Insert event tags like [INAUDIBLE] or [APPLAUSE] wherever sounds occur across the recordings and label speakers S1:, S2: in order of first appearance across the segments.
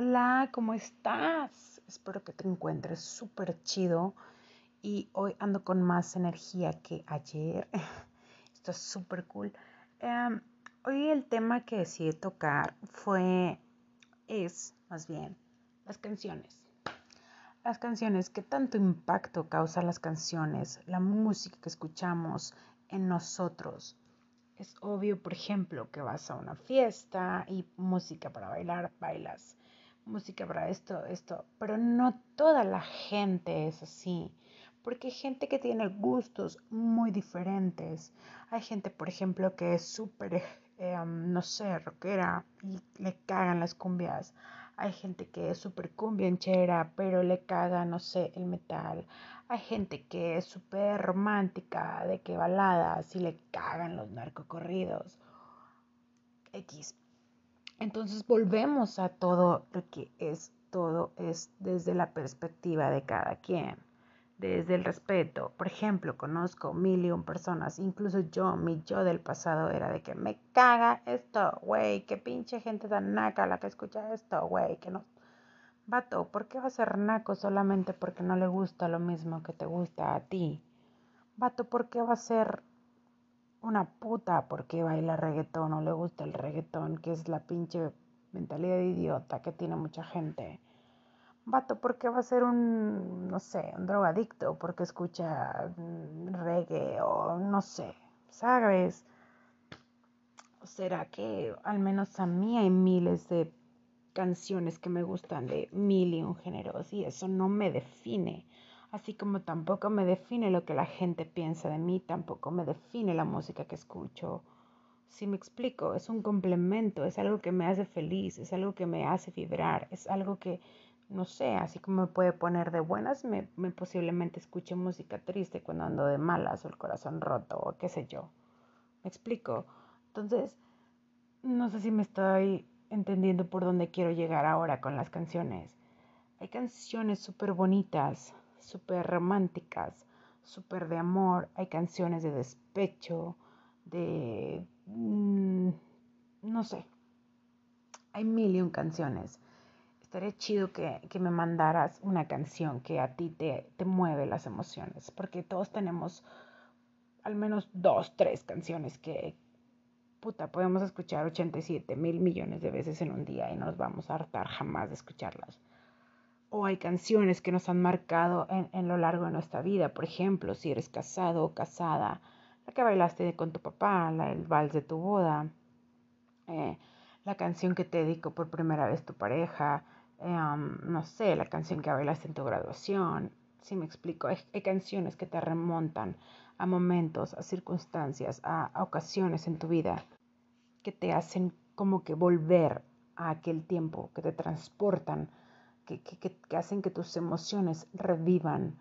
S1: Hola, ¿cómo estás? Espero que te encuentres súper chido y hoy ando con más energía que ayer. [LAUGHS] Esto es súper cool. Em, hoy el tema que decidí tocar fue, es más bien, las canciones. Las canciones, ¿qué tanto impacto causan las canciones, la música que escuchamos en nosotros? Es obvio, por ejemplo, que vas a una fiesta y música para bailar, bailas música para esto, esto, pero no toda la gente es así, porque hay gente que tiene gustos muy diferentes. Hay gente, por ejemplo, que es súper, eh, no sé, rockera y le cagan las cumbias. Hay gente que es súper cumbianchera, pero le caga, no sé, el metal. Hay gente que es súper romántica, de que baladas y le cagan los narcocorridos. X. Entonces volvemos a todo lo que es todo es desde la perspectiva de cada quien, desde el respeto. Por ejemplo, conozco mil y un personas, incluso yo, mi yo del pasado era de que me caga esto, güey, qué pinche gente tan naca la que escucha esto, güey, que no. Vato, ¿por qué va a ser naco solamente porque no le gusta lo mismo que te gusta a ti? Vato, ¿por qué va a ser una puta porque baila reggaetón o le gusta el reggaetón, que es la pinche mentalidad de idiota que tiene mucha gente. Vato, ¿por qué va a ser un, no sé, un drogadicto? Porque escucha mm, reggae o no sé, ¿sabes? ¿O será que al menos a mí hay miles de canciones que me gustan de mil y un géneros y eso no me define? Así como tampoco me define lo que la gente piensa de mí, tampoco me define la música que escucho. Si me explico, es un complemento, es algo que me hace feliz, es algo que me hace vibrar, es algo que, no sé, así como me puede poner de buenas, me, posiblemente escuche música triste cuando ando de malas o el corazón roto o qué sé yo. ¿Me explico? Entonces, no sé si me estoy entendiendo por dónde quiero llegar ahora con las canciones. Hay canciones súper bonitas, súper románticas, súper de amor, hay canciones de despecho, de... Mm, no sé, hay mil canciones. Estaría chido que, me mandaras una canción que a ti te, te mueve las emociones, porque todos tenemos al menos dos, tres canciones que, puta, podemos escuchar 87 mil millones de veces en un día y no nos vamos a hartar jamás de escucharlas o hay canciones que nos han marcado en, lo largo de nuestra vida. Por ejemplo, si eres casado o casada, la que bailaste con tu papá, la, el vals de tu boda, eh, la canción que te dedicó por primera vez tu pareja, em, no sé, la canción que bailaste en tu graduación. Si me explico, hay, canciones que te remontan a momentos, a circunstancias, a ocasiones en tu vida que te hacen como que volver a aquel tiempo, que te transportan que, hacen que tus emociones revivan,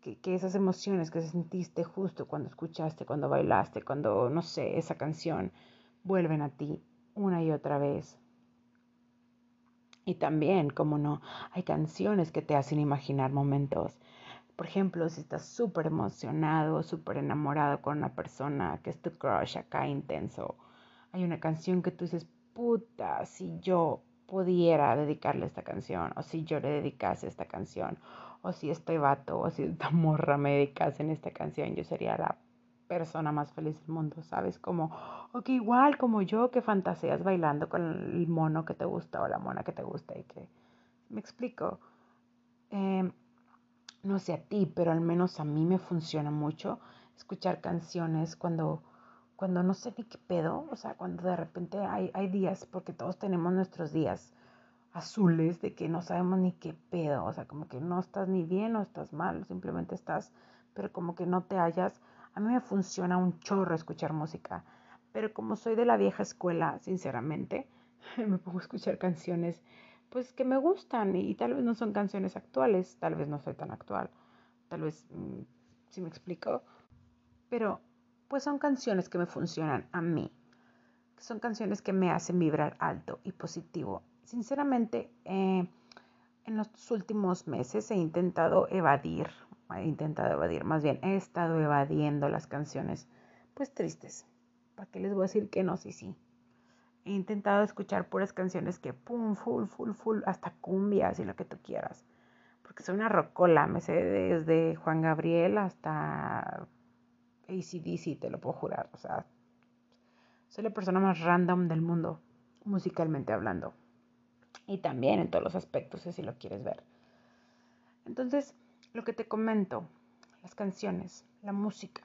S1: que, esas emociones que sentiste justo cuando escuchaste, cuando bailaste, cuando, no sé, esa canción, vuelven a ti una y otra vez. Y también, como no, hay canciones que te hacen imaginar momentos. Por ejemplo, si estás súper emocionado, súper enamorado con una persona que es tu crush acá intenso, hay una canción que tú dices, puta, si yo pudiera dedicarle esta canción, o si yo le dedicase esta canción, o si este vato o si esta [LAUGHS] morra me dedicase en esta canción, yo sería la persona más feliz del mundo, ¿sabes? Como, o que igual como yo que fantaseas bailando con el mono que te gusta o la mona que te gusta y que, me explico, em, no sé a ti, pero al menos a mí me funciona mucho escuchar canciones cuando cuando no sé ni qué pedo, o sea, cuando de repente hay, hay días, porque todos tenemos nuestros días azules de que no sabemos ni qué pedo, o sea, como que no estás ni bien o estás mal, simplemente estás, pero como que no te hallas. A mí me funciona un chorro escuchar música, pero como soy de la vieja escuela, sinceramente, [LAUGHS] me pongo a escuchar canciones pues que me gustan y, tal vez no son canciones actuales, tal vez no soy tan actual, tal vez, mm, si me explico, pero pues son canciones que me funcionan a mí. Son canciones que me hacen vibrar alto y positivo. Sinceramente, eh, en los últimos meses he intentado evadir, he intentado evadir, más bien he estado evadiendo las canciones, pues tristes. ¿Para qué les voy a decir que no? Sí, sí. He intentado escuchar puras canciones que pum, full, full, full, hasta cumbias y lo que tú quieras. Porque soy una rocola, me sé desde Juan Gabriel hasta ACDC, te lo puedo jurar. O sea, soy la persona más random del mundo, musicalmente hablando. Y también en todos los aspectos, si lo quieres ver. Entonces, lo que te comento, las canciones, la música,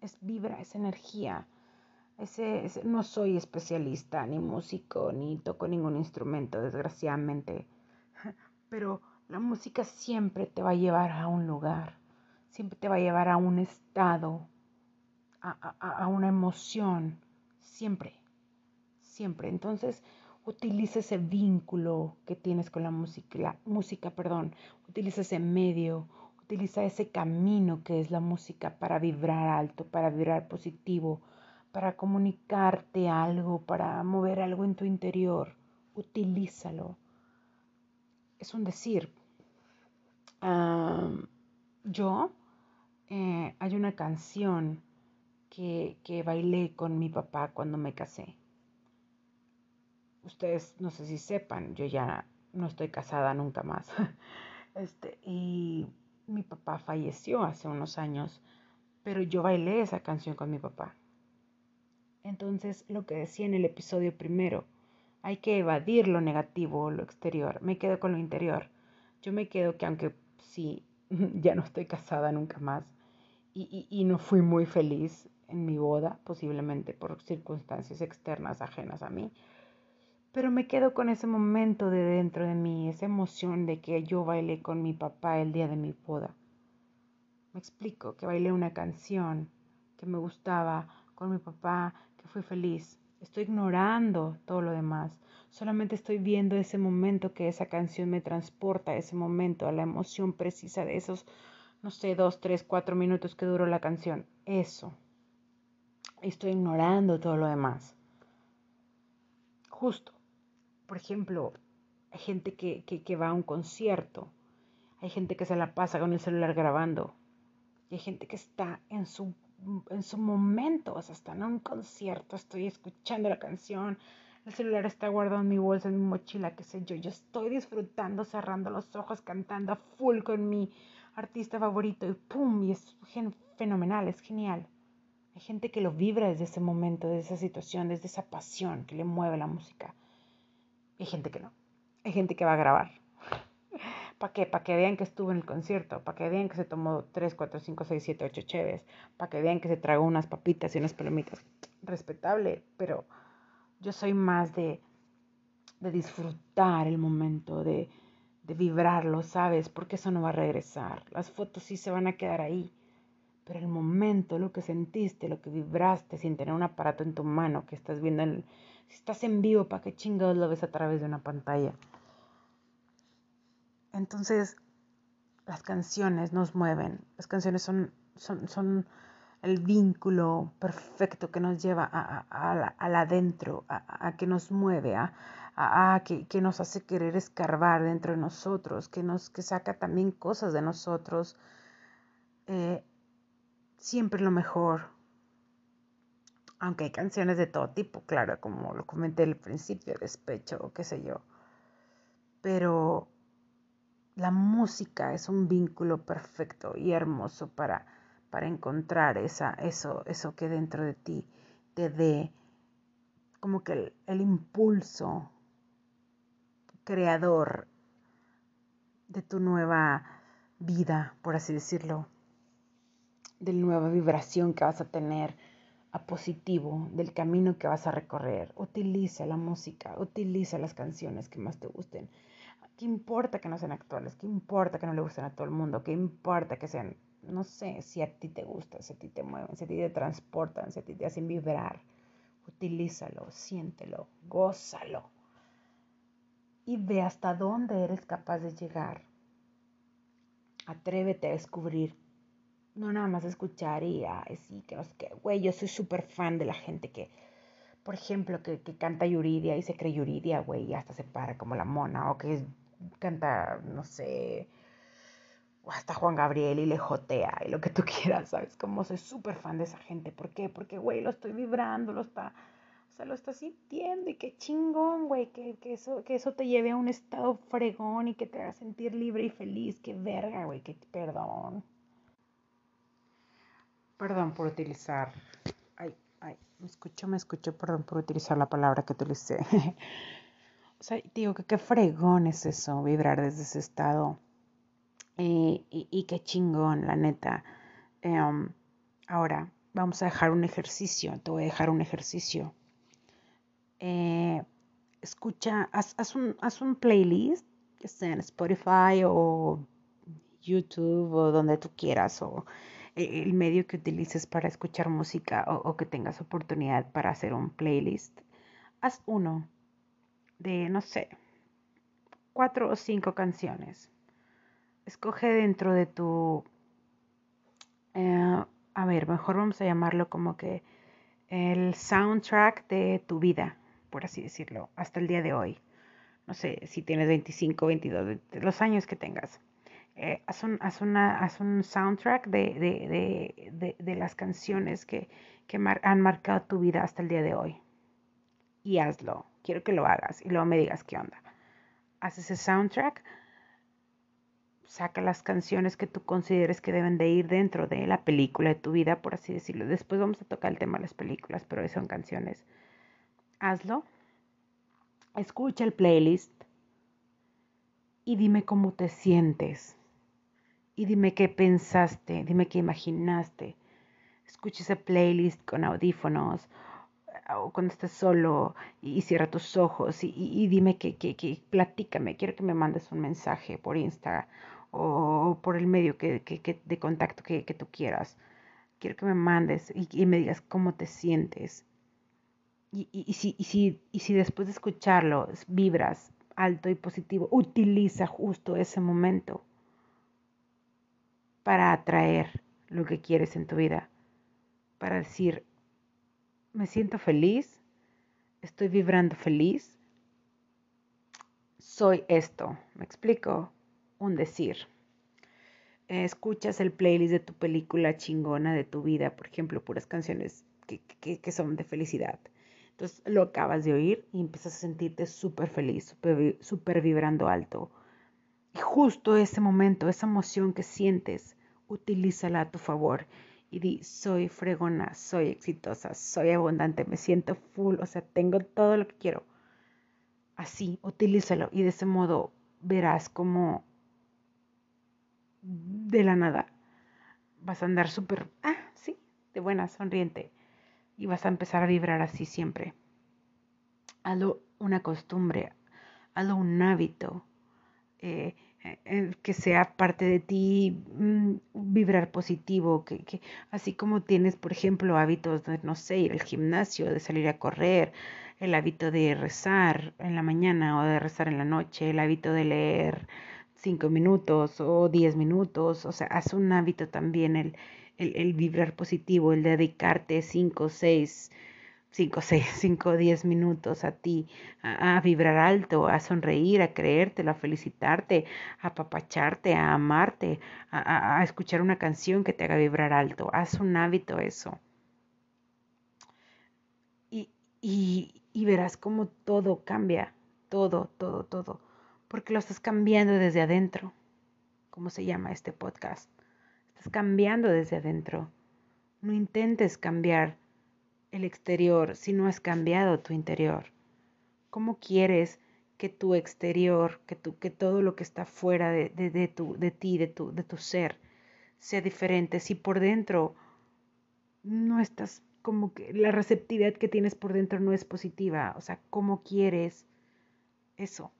S1: es vibra, es energía. Ese, no soy especialista, ni músico, ni toco ningún instrumento, desgraciadamente. [LAUGHS] Pero la música siempre te va a llevar a un lugar, siempre te va a llevar a un estado, a, a una emoción, siempre, siempre. Entonces, utiliza ese vínculo que tienes con la música, la música, perdón, utiliza ese medio, utiliza ese camino que es la música para vibrar alto, para vibrar positivo, para comunicarte algo, para mover algo en tu interior. Utilízalo. Es un decir. yo, eh, hay una canción que, que bailé con mi papá cuando me casé ustedes no sé si sepan, yo ya no estoy casada nunca más. [LAUGHS] Este, y mi papá falleció hace unos años, pero yo bailé esa canción con mi papá. Entonces, lo que decía en el episodio primero, hay que evadir lo negativo, lo exterior. Me quedo con lo interior. Yo me quedo que aunque sí, [LAUGHS] ya no estoy casada nunca más y, y no fui muy feliz en mi boda, posiblemente por circunstancias externas ajenas a mí, pero me quedo con ese momento de dentro de mí, esa emoción de que yo bailé con mi papá el día de mi boda. Me explico, que bailé una canción que me gustaba con mi papá, que fui feliz. Estoy ignorando todo lo demás. Solamente estoy viendo ese momento que esa canción me transporta, ese momento, a la emoción precisa de esos, no sé, dos, tres, cuatro minutos que duró la canción. Eso. Estoy ignorando todo lo demás. Justo por ejemplo, hay gente que, va a un concierto, hay gente que se la pasa con el celular grabando, y hay gente que está en su, en su momento, o sea, está en un concierto, estoy escuchando la canción, el celular está guardado en mi bolsa, en mi mochila, qué sé yo, yo estoy disfrutando, cerrando los ojos, cantando a full con mi artista favorito, y ¡pum! Y es fenomenal, es genial. Hay gente que lo vibra desde ese momento, desde esa situación, desde esa pasión que le mueve la música. Hay gente que no. Hay gente que va a grabar. [LAUGHS] ¿Para qué? Para que vean que estuvo en el concierto, para que vean que se tomó 3, 4, 5, 6, 7, 8 cheves, para que vean que se tragó unas papitas y unas palomitas. Respetable, pero yo soy más de, de disfrutar el momento, de, de vibrarlo, ¿sabes? Porque eso no va a regresar. Las fotos sí se van a quedar ahí. Pero el momento, lo que sentiste, lo que vibraste sin tener un aparato en tu mano que estás viendo en, si estás en vivo, ¿para qué chingados lo ves a través de una pantalla? Entonces, las canciones nos mueven. Las canciones son, son, son el vínculo perfecto que nos lleva a, a, adentro, a, que nos mueve, a, a, que, que, nos hace querer escarbar dentro de nosotros, que, nos, que saca también cosas de nosotros. Eh, siempre lo mejor, aunque hay canciones de todo tipo, claro, como lo comenté al principio, despecho o qué sé yo. Pero la música es un vínculo perfecto y hermoso para, para encontrar esa, eso, eso que dentro de ti te dé como que el, el impulso creador de tu nueva vida, por así decirlo, de la nueva vibración que vas a tener a positivo del camino que vas a recorrer. Utiliza la música, utiliza las canciones que más te gusten. ¿Qué importa que no sean actuales? ¿Qué importa que no le gusten a todo el mundo? ¿Qué importa que sean, no sé, si a ti te gusta, si a ti te mueven, si a ti te transportan, si a ti te hacen vibrar? Utilízalo, siéntelo, gózalo. Y ve hasta dónde eres capaz de llegar. Atrévete a descubrir no nada más escuchar y así que no sé qué, güey, yo soy súper fan de la gente que, por ejemplo, que, que canta Yuridia y se cree Yuridia, güey, y hasta se para como la mona, o que canta, no sé, o hasta Juan Gabriel y le jotea y lo que tú [LAUGHS] quieras, ¿sabes? Como soy súper fan de esa gente, ¿por qué? Porque, güey, lo estoy vibrando, lo está, O sea, lo estás sintiendo y qué chingón, güey, que, que, eso, que eso te lleve a un estado fregón y que te haga sentir libre y feliz. Qué verga, güey, que perdón. Perdón por utilizar. Ay, ay, me escucho, me escucho, perdón por utilizar la palabra que utilicé. [LAUGHS] o sea, digo que qué fregón es eso, vibrar desde ese estado. y, y, qué chingón, la neta. Em, ahora, vamos a dejar un ejercicio. Te voy a dejar un ejercicio. Eh, escucha, haz, haz, un, haz un playlist, que sea en Spotify o YouTube o donde tú quieras, o el medio que utilices para escuchar música o, que tengas oportunidad para hacer un playlist, haz uno de, no sé, cuatro o cinco canciones. Escoge dentro de tu... Eh, a ver, mejor vamos a llamarlo como que el soundtrack de tu vida, por así decirlo, hasta el día de hoy. No sé si tienes 25, 22, los años que tengas eh, haz, un, una, un soundtrack de, las canciones que, han marcado tu vida hasta el día de hoy. Y hazlo. Quiero que lo hagas y luego me digas qué onda. Haz ese soundtrack, saca las canciones que tú consideres que deben de ir dentro de la película de tu vida, por así decirlo. Después vamos a tocar el tema de las películas, pero son canciones. Hazlo. Escucha el playlist y dime cómo te sientes y dime qué pensaste, dime qué imaginaste. Escucha ese playlist con audífonos o cuando estés solo y, cierra tus ojos y, dime que, que, platícame, quiero que me mandes un mensaje por Insta o por el medio que, de contacto que, tú quieras. Quiero que me mandes y, me digas cómo te sientes. Y, si, si, y si después de escucharlo vibras alto y positivo, utiliza justo ese momento para atraer lo que quieres en tu vida, para decir, me siento feliz, estoy vibrando feliz, soy esto, me explico, un decir. Escuchas el playlist de tu película chingona de tu vida, por ejemplo, puras canciones que, son de felicidad. Entonces lo acabas de oír y empiezas a sentirte súper feliz, súper vibrando alto y justo ese momento, esa emoción que sientes, utilízala a tu favor y di, soy fregona, soy exitosa, soy abundante, me siento full, o sea, tengo todo lo que quiero. Así, utilízalo y de ese modo verás como de la nada vas a andar súper, ah, sí, de buena, sonriente y vas a empezar a vibrar así siempre. Hazlo una costumbre, hazlo un hábito. Eh, eh, que sea parte de ti, mm, vibrar positivo, que, que, así como tienes, por ejemplo, hábitos de, no sé, ir al gimnasio, de salir a correr, el hábito de rezar en la mañana o de rezar en la noche, el hábito de leer cinco minutos o diez minutos, o sea, haz un hábito también el, el, el vibrar positivo, el dedicarte cinco, seis, 5, 6, 5, 10 minutos a ti, a, vibrar alto, a sonreír, a creértelo, a felicitarte, a apapacharte, a amarte, a, a, escuchar una canción que te haga vibrar alto. Haz un hábito eso. Y, y, y verás cómo todo cambia, todo, todo, todo, porque lo estás cambiando desde adentro. ¿Cómo se llama este podcast? Estás cambiando desde adentro. No intentes cambiar el exterior si no has cambiado tu interior? ¿Cómo quieres que tu exterior, que, tu, que todo lo que está fuera de, de, tu, de ti, de tu, de tu ser, sea diferente si por dentro no estás como que la receptividad que tienes por dentro no es positiva? O sea, ¿cómo quieres eso?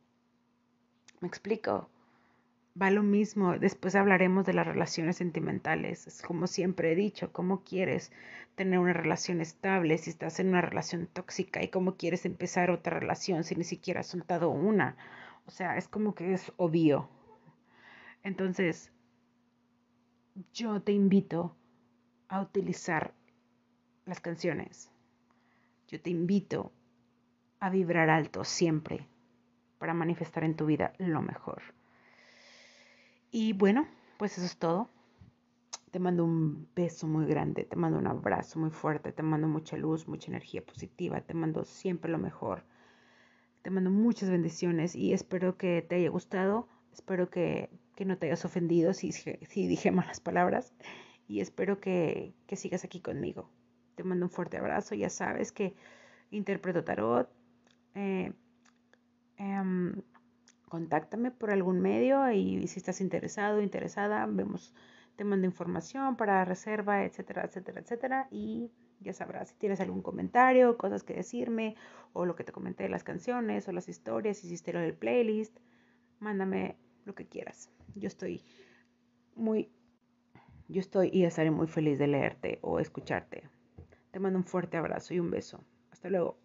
S1: ¿Me explico? Va lo mismo. Después hablaremos de las relaciones sentimentales. Es como siempre he dicho, cómo quieres tener una relación estable si estás en una relación tóxica y cómo quieres empezar otra relación si ni siquiera has soltado una. O sea, es como que es obvio. Entonces, yo te invito a utilizar las canciones. Yo te invito a vibrar alto siempre para manifestar en tu vida lo mejor. Y bueno, pues eso es todo. Te mando un beso muy grande, te mando un abrazo muy fuerte, te mando mucha luz, mucha energía positiva, te mando siempre lo mejor. Te mando muchas bendiciones y espero que te haya gustado, espero que, no te hayas ofendido si, dije malas palabras y espero que, sigas aquí conmigo. Te mando un fuerte abrazo, ya sabes que interpreto tarot. Eh, em, contáctame por algún medio y si estás interesado, interesada, vemos te mando información para reserva, etcétera, etcétera, etcétera. Y ya sabrás, si tienes algún comentario, cosas que decirme, o lo que te comenté de las canciones, o las historias, si hiciste lo del playlist, mándame lo que quieras. Yo estoy muy, yo estoy y estaré muy feliz de leerte o escucharte. Te mando un fuerte abrazo y un beso. Hasta luego.